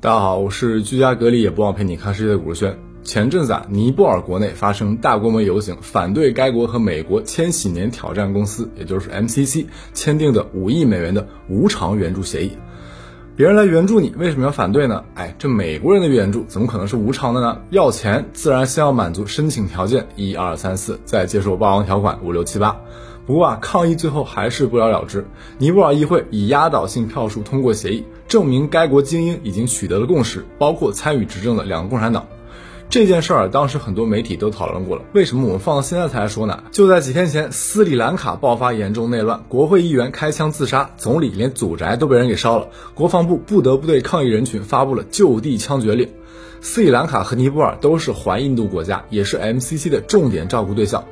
大家好，我是居家隔离也不忘陪你看世界的古轩。前阵子啊，尼泊尔国内发生大规模游行，反对该国和美国千禧年挑战公司，也就是 MCC 签订的五亿美元的无偿援助协议。别人来援助你，为什么要反对呢？哎，这美国人的援助怎么可能是无偿的呢？要钱自然先要满足申请条件一二三四，再接受霸王条款五六七八。不过啊，抗议最后还是不了了之。尼泊尔议会以压倒性票数通过协议，证明该国精英已经取得了共识，包括参与执政的两个共产党。这件事儿当时很多媒体都讨论过了，为什么我们放到现在才来说呢？就在几天前，斯里兰卡爆发严重内乱，国会议员开枪自杀，总理连祖宅都被人给烧了，国防部不得不对抗议人群发布了就地枪决令。斯里兰卡和尼泊尔都是环印度国家，也是 MCC 的重点照顾对象。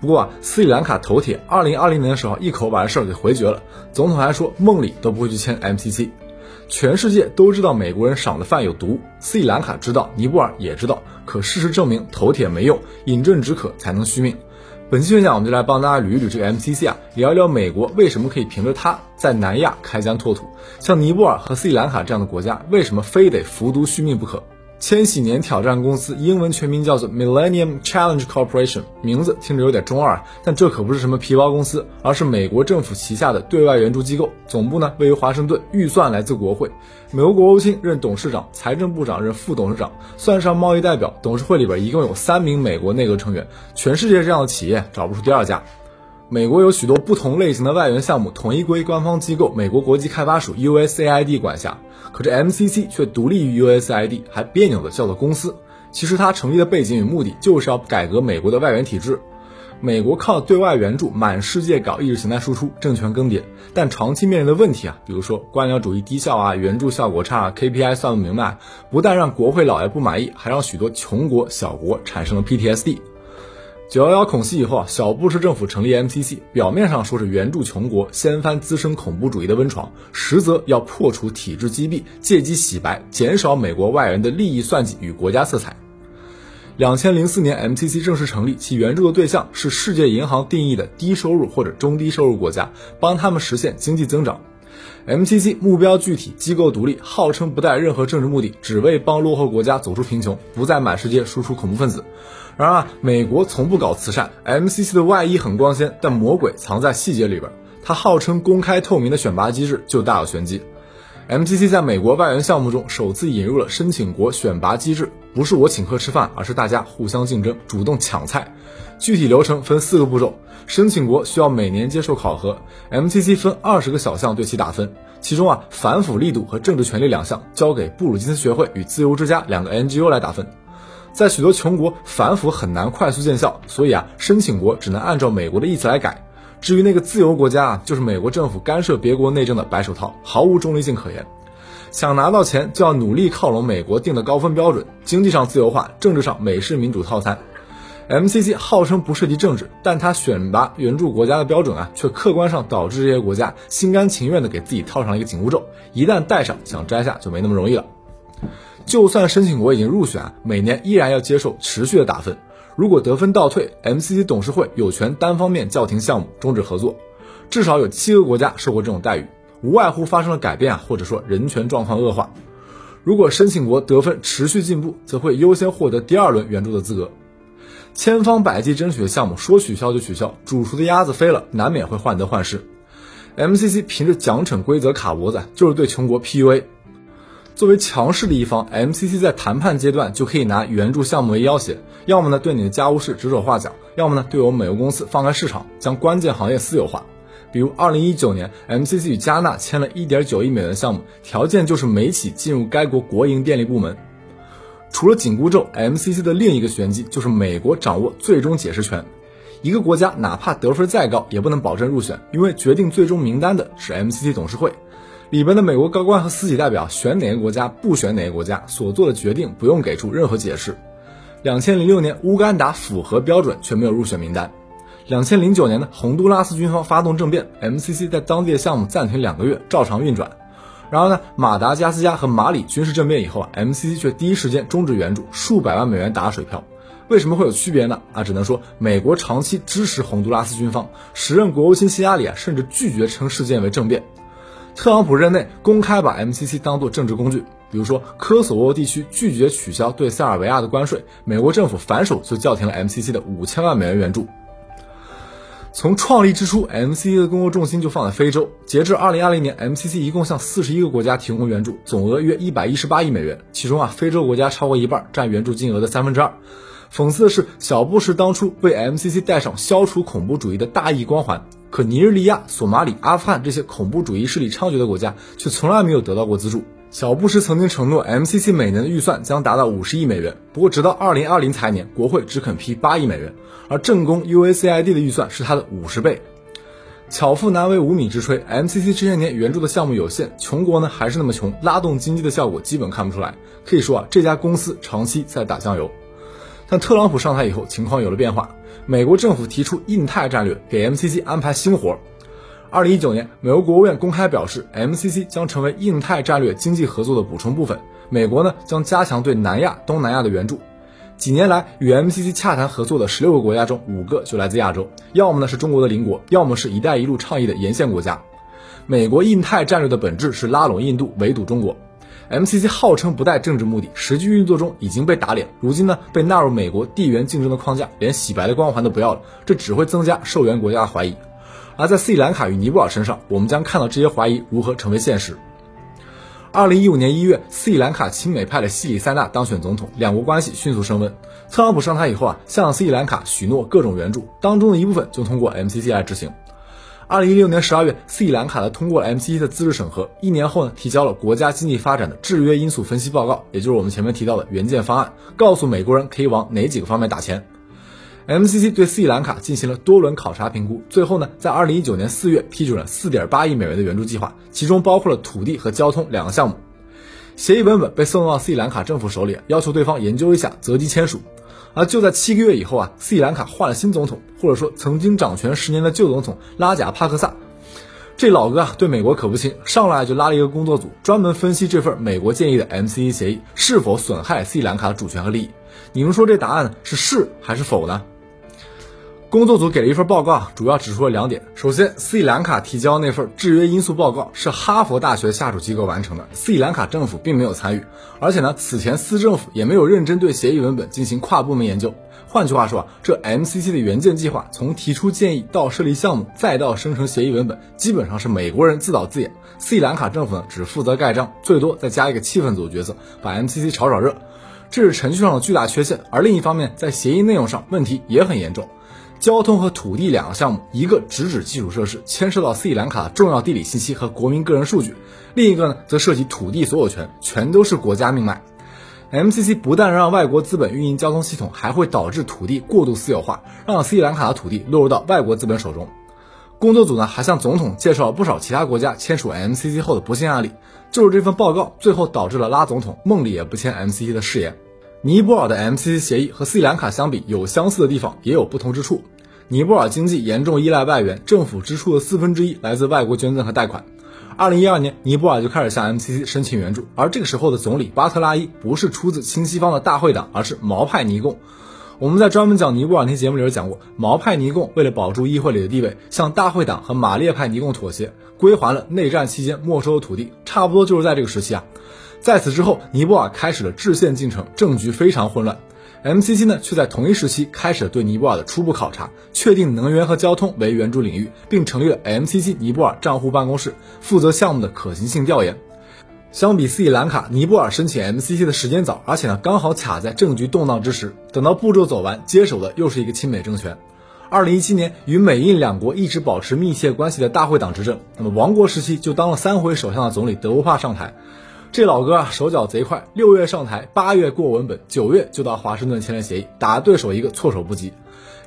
不过啊，斯里兰卡头铁，二零二零年的时候一口把这事儿给回绝了。总统还说梦里都不会去签 MCC。全世界都知道美国人赏的饭有毒，斯里兰卡知道，尼泊尔也知道。可事实证明头铁没用，饮鸩止渴才能续命。本期分享我们就来帮大家捋一捋这个 MCC 啊，聊一聊美国为什么可以凭着它在南亚开疆拓土，像尼泊尔和斯里兰卡这样的国家为什么非得服毒续命不可。千禧年挑战公司英文全名叫做 Millennium Challenge Corporation，名字听着有点中二，但这可不是什么皮包公司，而是美国政府旗下的对外援助机构，总部呢位于华盛顿，预算来自国会，美国国务卿任董事长，财政部长任副董事长，算上贸易代表，董事会里边一共有三名美国内阁成员，全世界这样的企业找不出第二家。美国有许多不同类型的外援项目，统一归官方机构美国国际开发署 USAID 管辖。可这 MCC 却独立于 USAID，还别扭的叫做公司。其实它成立的背景与目的就是要改革美国的外援体制。美国靠对外援助满世界搞意识形态输出，政权更迭，但长期面临的问题啊，比如说官僚主义低效啊，援助效果差，KPI 算不明白，不但让国会老爷不满意，还让许多穷国小国产生了 PTSD。九幺幺恐袭以后啊，小布什政府成立 MCC，表面上说是援助穷国，掀翻滋生恐怖主义的温床，实则要破除体制积弊，借机洗白，减少美国外援的利益算计与国家色彩。两千零四年，MCC 正式成立，其援助的对象是世界银行定义的低收入或者中低收入国家，帮他们实现经济增长。MCC 目标具体，机构独立，号称不带任何政治目的，只为帮落后国家走出贫穷，不再满世界输出恐怖分子。然而啊，美国从不搞慈善。MCC 的外衣很光鲜，但魔鬼藏在细节里边。它号称公开透明的选拔机制就大有玄机。MCC 在美国外援项目中首次引入了申请国选拔机制，不是我请客吃饭，而是大家互相竞争，主动抢菜。具体流程分四个步骤：申请国需要每年接受考核，MCC 分二十个小项对其打分，其中啊反腐力度和政治权利两项交给布鲁金斯学会与自由之家两个 NGO 来打分。在许多穷国，反腐很难快速见效，所以啊，申请国只能按照美国的意思来改。至于那个自由国家啊，就是美国政府干涉别国内政的白手套，毫无中立性可言。想拿到钱，就要努力靠拢美国定的高分标准，经济上自由化，政治上美式民主套餐。MCC 号称不涉及政治，但它选拔援助国家的标准啊，却客观上导致这些国家心甘情愿的给自己套上一个紧箍咒，一旦戴上，想摘下就没那么容易了。就算申请国已经入选，每年依然要接受持续的打分。如果得分倒退，MCC 董事会有权单方面叫停项目，终止合作。至少有七个国家受过这种待遇，无外乎发生了改变啊，或者说人权状况恶化。如果申请国得分持续进步，则会优先获得第二轮援助的资格。千方百计争取的项目说取消就取消，煮熟的鸭子飞了，难免会患得患失。MCC 凭着奖惩规则卡脖子，就是对穷国 PUA。作为强势的一方，MCC 在谈判阶段就可以拿援助项目为要挟，要么呢对你的家务事指手画脚，要么呢对我们美国公司放开市场，将关键行业私有化。比如2019年，MCC 与加纳签了1.9亿美元项目，条件就是美企进入该国国营电力部门。除了紧箍咒，MCC 的另一个玄机就是美国掌握最终解释权。一个国家哪怕得分再高，也不能保证入选，因为决定最终名单的是 MCC 董事会。里边的美国高官和私企代表选哪个国家不选哪个国家所做的决定不用给出任何解释。两千零六年乌干达符合标准却没有入选名单。两千零九年呢，洪都拉斯军方发动政变，MCC 在当地的项目暂停两个月，照常运转。然后呢，马达加斯加和马里军事政变以后啊，MCC 却第一时间终止援助，数百万美元打了水漂。为什么会有区别呢？啊，只能说美国长期支持洪都拉斯军方，时任国务卿希拉里啊，甚至拒绝称事件为政变。特朗普任内公开把 MCC 当作政治工具，比如说科索沃地区拒绝取消对塞尔维亚的关税，美国政府反手就叫停了 MCC 的五千万美元援助。从创立之初，MCC 的工作重心就放在非洲。截至二零二零年，MCC 一共向四十一个国家提供援助，总额约一百一十八亿美元，其中啊，非洲国家超过一半，占援助金额的三分之二。讽刺的是，小布什当初为 MCC 带上消除恐怖主义的大义光环，可尼日利亚、索马里、阿富汗这些恐怖主义势力猖獗的国家却从来没有得到过资助。小布什曾经承诺，MCC 每年的预算将达到五十亿美元，不过直到二零二零财年，国会只肯批八亿美元，而正宫 UACID 的预算是它的五十倍。巧妇难为无米之炊，MCC 这些年援助的项目有限，穷国呢还是那么穷，拉动经济的效果基本看不出来。可以说啊，这家公司长期在打酱油。但特朗普上台以后，情况有了变化。美国政府提出印太战略，给 MCC 安排新活。二零一九年，美国国务院公开表示，MCC 将成为印太战略经济合作的补充部分。美国呢，将加强对南亚、东南亚的援助。几年来，与 MCC 洽谈合作的十六个国家中，五个就来自亚洲，要么呢是中国的邻国，要么是一带一路倡议的沿线国家。美国印太战略的本质是拉拢印度，围堵中国。MCC 号称不带政治目的，实际运作中已经被打脸。如今呢，被纳入美国地缘竞争的框架，连洗白的光环都不要了，这只会增加受援国家的怀疑。而在斯里兰卡与尼泊尔身上，我们将看到这些怀疑如何成为现实。二零一五年一月，斯里兰卡亲美派的西里塞纳当选总统，两国关系迅速升温。特朗普上台以后啊，向斯里兰卡许诺各种援助，当中的一部分就通过 MCC 来执行。二零一六年十二月，斯里兰卡的通过了 MCC 的资质审核，一年后呢，提交了国家经济发展的制约因素分析报告，也就是我们前面提到的援建方案，告诉美国人可以往哪几个方面打钱。MCC 对斯里兰卡进行了多轮考察评估，最后呢，在二零一九年四月批准了四点八亿美元的援助计划，其中包括了土地和交通两个项目。协议文本被送到斯里兰卡政府手里，要求对方研究一下，择机签署。而就在七个月以后啊，斯里兰卡换了新总统，或者说曾经掌权十年的旧总统拉贾帕克萨，这老哥啊对美国可不亲，上来就拉了一个工作组，专门分析这份美国建议的 MCE 协议是否损害斯里兰卡的主权和利益。你们说这答案是是还是否呢？工作组给了一份报告，主要指出了两点。首先，斯里兰卡提交那份制约因素报告是哈佛大学下属机构完成的，斯里兰卡政府并没有参与。而且呢，此前斯政府也没有认真对协议文本进行跨部门研究。换句话说啊，这 MCC 的援建计划从提出建议到设立项目，再到生成协议文本，基本上是美国人自导自演。斯里兰卡政府呢，只负责盖章，最多再加一个气氛组角色，把 MCC 炒炒热。这是程序上的巨大缺陷。而另一方面，在协议内容上，问题也很严重。交通和土地两个项目，一个直指基础设施，牵涉到斯里兰卡的重要地理信息和国民个人数据；另一个呢，则涉及土地所有权，全都是国家命脉。MCC 不但让外国资本运营交通系统，还会导致土地过度私有化，让斯里兰卡的土地落入到外国资本手中。工作组呢，还向总统介绍了不少其他国家签署 MCC 后的不幸案例。就是这份报告，最后导致了拉总统梦里也不签 MCC 的誓言。尼泊尔的 MCC 协议和斯里兰卡相比，有相似的地方，也有不同之处。尼泊尔经济严重依赖外援，政府支出的四分之一来自外国捐赠和贷款。二零一二年，尼泊尔就开始向 MCC 申请援助，而这个时候的总理巴特拉伊不是出自亲西方的大会党，而是毛派尼共。我们在专门讲尼泊尔那节目里讲过，毛派尼共为了保住议会里的地位，向大会党和马列派尼共妥协，归还了内战期间没收的土地。差不多就是在这个时期啊，在此之后，尼泊尔开始了制宪进程，政局非常混乱。MCC 呢，却在同一时期开始了对尼泊尔的初步考察，确定能源和交通为援助领域，并成立了 MCC 尼泊尔账户办公室，负责项目的可行性调研。相比斯里兰卡，尼泊尔申请 MCC 的时间早，而且呢，刚好卡在政局动荡之时。等到步骤走完，接手的又是一个亲美政权。二零一七年，与美印两国一直保持密切关系的大会党执政，那么王国时期就当了三回首相的总理德乌帕上台。这老哥啊，手脚贼快，六月上台，八月过文本，九月就到华盛顿签了协议，打对手一个措手不及。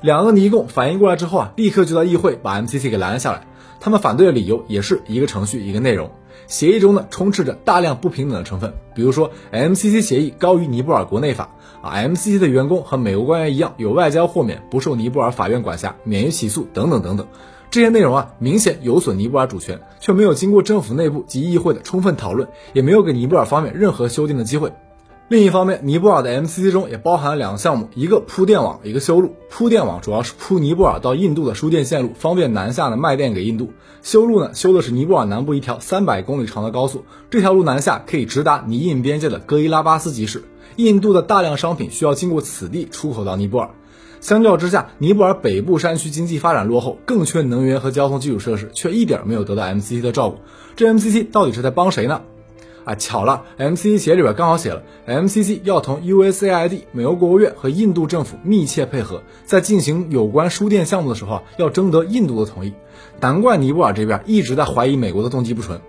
两个尼共反应过来之后啊，立刻就在议会把 MCC 给拦了下来。他们反对的理由也是一个程序一个内容，协议中呢充斥着大量不平等的成分，比如说 MCC 协议高于尼泊尔国内法啊，MCC 的员工和美国官员一样有外交豁免，不受尼泊尔法院管辖，免于起诉等等等等。这些内容啊，明显有损尼泊尔主权，却没有经过政府内部及议会的充分讨论，也没有给尼泊尔方面任何修订的机会。另一方面，尼泊尔的 MCC 中也包含了两个项目，一个铺电网，一个修路。铺电网主要是铺尼泊尔到印度的输电线路，方便南下的卖电给印度。修路呢，修的是尼泊尔南部一条三百公里长的高速，这条路南下可以直达尼印边界的戈伊拉巴斯集市。印度的大量商品需要经过此地出口到尼泊尔。相较之下，尼泊尔北部山区经济发展落后，更缺能源和交通基础设施，却一点没有得到 MCC 的照顾。这 MCC 到底是在帮谁呢？啊，巧了，MCC 协议里边刚好写了，MCC 要同 USAID、美国国务院和印度政府密切配合，在进行有关输电项目的时候啊，要征得印度的同意。难怪尼泊尔这边一直在怀疑美国的动机不纯。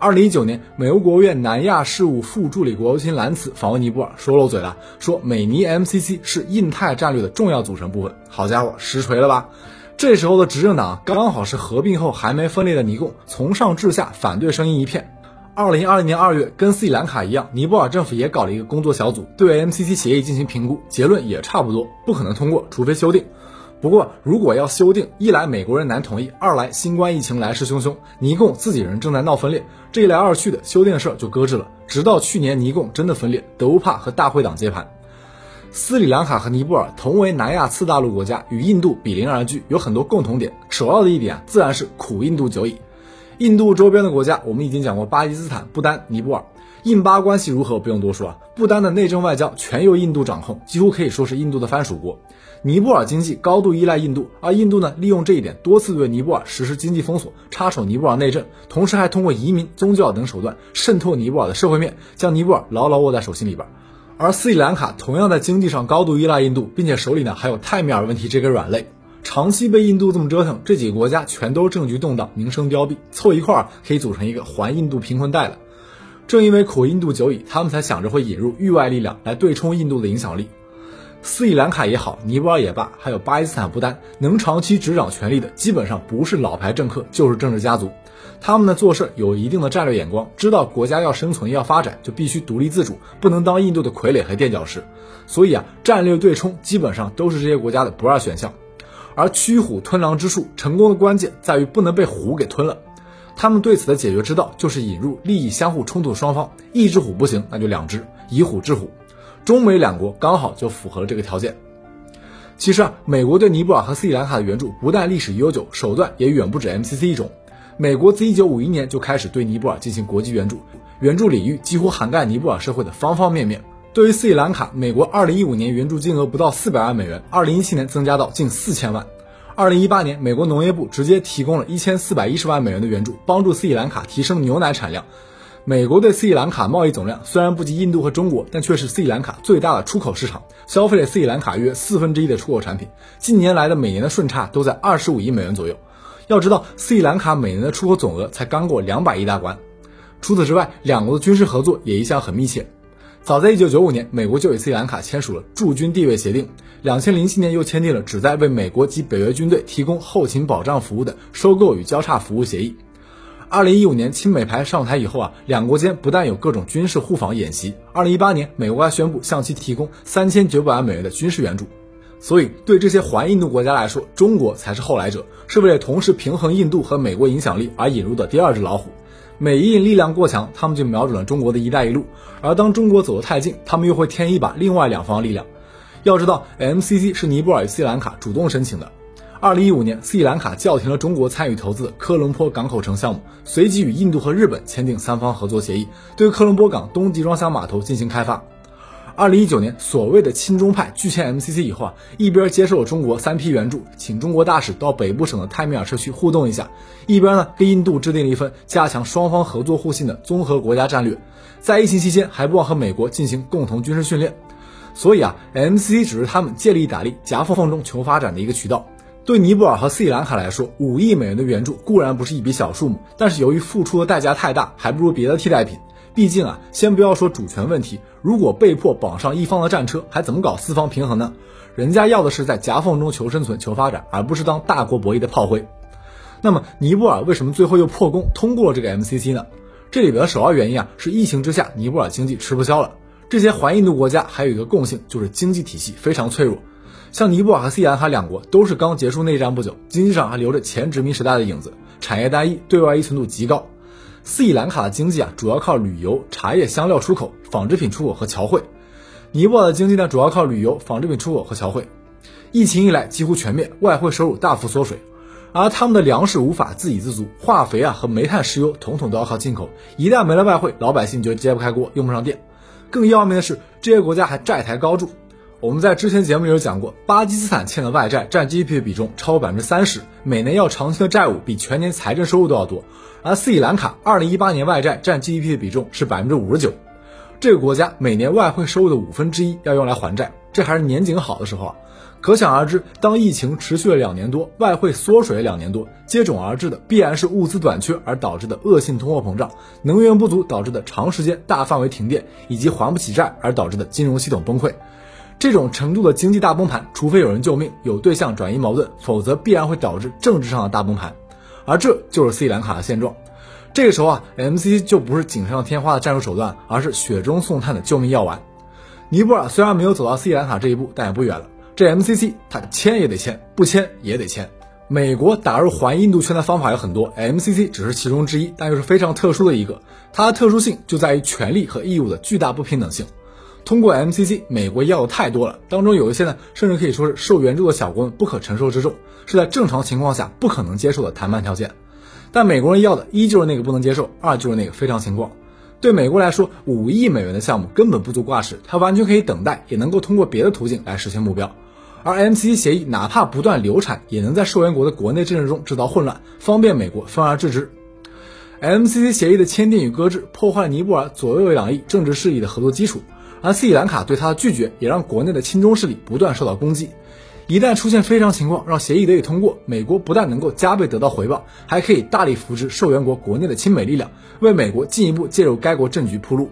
二零一九年，美国国务院南亚事务副助理国务卿兰茨访问尼泊尔，说漏嘴了，说美尼 MCC 是印太战略的重要组成部分。好家伙，实锤了吧？这时候的执政党刚好是合并后还没分裂的尼共，从上至下反对声音一片。二零二零年二月，跟斯里兰卡一样，尼泊尔政府也搞了一个工作小组，对 MCC 协议进行评估，结论也差不多，不可能通过，除非修订。不过，如果要修订，一来美国人难同意，二来新冠疫情来势汹汹，尼共自己人正在闹分裂，这一来二去的，修订的事儿就搁置了。直到去年尼共真的分裂，德乌帕和大会党接盘。斯里兰卡和尼泊尔同为南亚次大陆国家，与印度比邻而居，有很多共同点。首要的一点啊，自然是苦印度久矣。印度周边的国家，我们已经讲过，巴基斯坦、不丹、尼泊尔，印巴关系如何不用多说啊。不丹的内政外交全由印度掌控，几乎可以说是印度的藩属国。尼泊尔经济高度依赖印度，而印度呢，利用这一点，多次对尼泊尔实施经济封锁，插手尼泊尔内政，同时还通过移民、宗教等手段渗透尼泊尔的社会面，将尼泊尔牢牢握在手心里边。而斯里兰卡同样在经济上高度依赖印度，并且手里呢还有泰米尔问题这个软肋。长期被印度这么折腾，这几个国家全都政局动荡，名声凋敝，凑一块儿可以组成一个还印度贫困带了。正因为苦印度久矣，他们才想着会引入域外力量来对冲印度的影响力。斯里兰卡也好，尼泊尔也罢，还有巴基斯坦、不丹，能长期执掌权力的，基本上不是老牌政客，就是政治家族。他们呢做事有一定的战略眼光，知道国家要生存要发展，就必须独立自主，不能当印度的傀儡和垫脚石。所以啊，战略对冲基本上都是这些国家的不二选项。而驱虎吞狼之术成功的关键在于不能被虎给吞了。他们对此的解决之道就是引入利益相互冲突的双方，一只虎不行，那就两只，以虎制虎。中美两国刚好就符合了这个条件。其实啊，美国对尼泊尔和斯里兰卡的援助不但历史悠久，手段也远不止 MCC 一种。美国自1951年就开始对尼泊尔进行国际援助，援助领域几乎涵盖尼泊尔社会的方方面面。对于斯里兰卡，美国2015年援助金额不到400万美元，2017年增加到近4000万。2018年，美国农业部直接提供了一千四百一十万美元的援助，帮助斯里兰卡提升牛奶产量。美国对斯里兰卡贸易总量虽然不及印度和中国，但却是斯里兰卡最大的出口市场，消费了斯里兰卡约四分之一的出口产品。近年来的每年的顺差都在二十五亿美元左右。要知道，斯里兰卡每年的出口总额才刚过两百亿大关。除此之外，两国的军事合作也一向很密切。早在1995年，美国就与斯里兰卡签署了驻军地位协定。2007年又签订了旨在为美国及北约军队提供后勤保障服务的收购与交叉服务协议。2015年亲美牌上台以后啊，两国间不但有各种军事互访演习。2018年，美国还宣布向其提供3900万美元的军事援助。所以，对这些环印度国家来说，中国才是后来者，是为了同时平衡印度和美国影响力而引入的第二只老虎。美印力量过强，他们就瞄准了中国的一带一路；而当中国走得太近，他们又会添一把另外两方力量。要知道，MCC 是尼泊尔与斯里兰卡主动申请的。二零一五年，斯里兰卡叫停了中国参与投资的科伦坡港口城项目，随即与印度和日本签订三方合作协议，对科伦坡港东集装箱码头进行开发。二零一九年，所谓的亲中派拒签 MCC 以后啊，一边接受了中国三批援助，请中国大使到北部省的泰米尔社区互动一下，一边呢跟印度制定了一份加强双方合作互信的综合国家战略，在疫情期间还不忘和美国进行共同军事训练。所以啊，MCC 只是他们借力打力、夹缝缝中求发展的一个渠道。对尼泊尔和斯里兰卡来说，五亿美元的援助固然不是一笔小数目，但是由于付出的代价太大，还不如别的替代品。毕竟啊，先不要说主权问题，如果被迫绑上一方的战车，还怎么搞四方平衡呢？人家要的是在夹缝中求生存、求发展，而不是当大国博弈的炮灰。那么，尼泊尔为什么最后又破功通过了这个 MCC 呢？这里边的首要原因啊，是疫情之下，尼泊尔经济吃不消了。这些环印度国家还有一个共性，就是经济体系非常脆弱。像尼泊尔和斯里兰卡两国都是刚结束内战不久，经济上还留着前殖民时代的影子，产业单一，对外依存度极高。斯里兰卡的经济啊，主要靠旅游、茶叶、香料出口、纺织品出口和侨汇；尼泊尔的经济呢，主要靠旅游、纺织品出口和侨汇。疫情一来，几乎全灭，外汇收入大幅缩水，而他们的粮食无法自给自足，化肥啊和煤炭、石油统统都要靠进口。一旦没了外汇，老百姓就揭不开锅，用不上电。更要命的是，这些国家还债台高筑。我们在之前节目里有讲过，巴基斯坦欠的外债占 GDP 的比重超过百分之三十，每年要偿清的债务比全年财政收入都要多。而斯里兰卡二零一八年外债占 GDP 的比重是百分之五十九，这个国家每年外汇收入的五分之一要用来还债，这还是年景好的时候啊。可想而知，当疫情持续了两年多，外汇缩水了两年多，接踵而至的必然是物资短缺而导致的恶性通货膨胀，能源不足导致的长时间大范围停电，以及还不起债而导致的金融系统崩溃。这种程度的经济大崩盘，除非有人救命，有对象转移矛盾，否则必然会导致政治上的大崩盘，而这就是斯里兰卡的现状。这个时候啊，MCC 就不是锦上添花的战术手段，而是雪中送炭的救命药丸。尼泊尔虽然没有走到斯里兰卡这一步，但也不远了。这 MCC 它签也得签，不签也得签。美国打入环印度圈的方法有很多，MCC 只是其中之一，但又是非常特殊的一个。它的特殊性就在于权利和义务的巨大不平等性。通过 MCC，美国要的太多了，当中有一些呢，甚至可以说是受援助的小国们不可承受之重，是在正常情况下不可能接受的谈判条件。但美国人要的一就是那个不能接受，二就是那个非常情况。对美国来说，五亿美元的项目根本不足挂齿，它完全可以等待，也能够通过别的途径来实现目标。而 MCC 协议哪怕不断流产，也能在受援国的国内政治中制造混乱，方便美国分而治之。MCC 协议的签订与搁置，破坏了尼泊尔左右两翼政治势力的合作基础。而斯里兰卡对他的拒绝，也让国内的亲中势力不断受到攻击。一旦出现非常情况，让协议得以通过，美国不但能够加倍得到回报，还可以大力扶持受援国国内的亲美力量，为美国进一步介入该国政局铺路。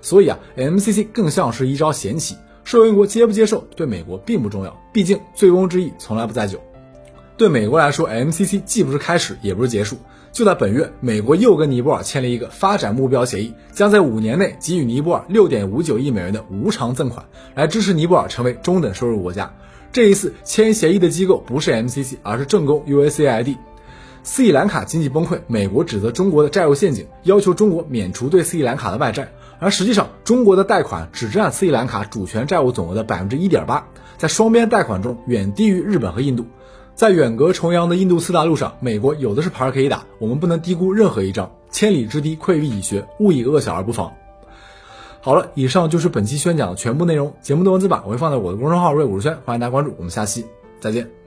所以啊，MCC 更像是一招闲棋，受援国接不接受对美国并不重要，毕竟醉翁之意从来不在酒。对美国来说，MCC 既不是开始，也不是结束。就在本月，美国又跟尼泊尔签了一个发展目标协议，将在五年内给予尼泊尔六点五九亿美元的无偿赠款，来支持尼泊尔成为中等收入国家。这一次签协议的机构不是 MCC，而是正宫 USAID。斯里兰卡经济崩溃，美国指责中国的债务陷阱，要求中国免除对斯里兰卡的外债，而实际上中国的贷款只占斯里兰卡主权债务总额的百分之一点八，在双边贷款中远低于日本和印度。在远隔重洋的印度次大陆上，美国有的是牌可以打，我们不能低估任何一仗。千里之堤，溃于蚁穴，勿以恶小而不防。好了，以上就是本期宣讲的全部内容。节目的文字版我会放在我的公众号“瑞武轩”，欢迎大家关注。我们下期再见。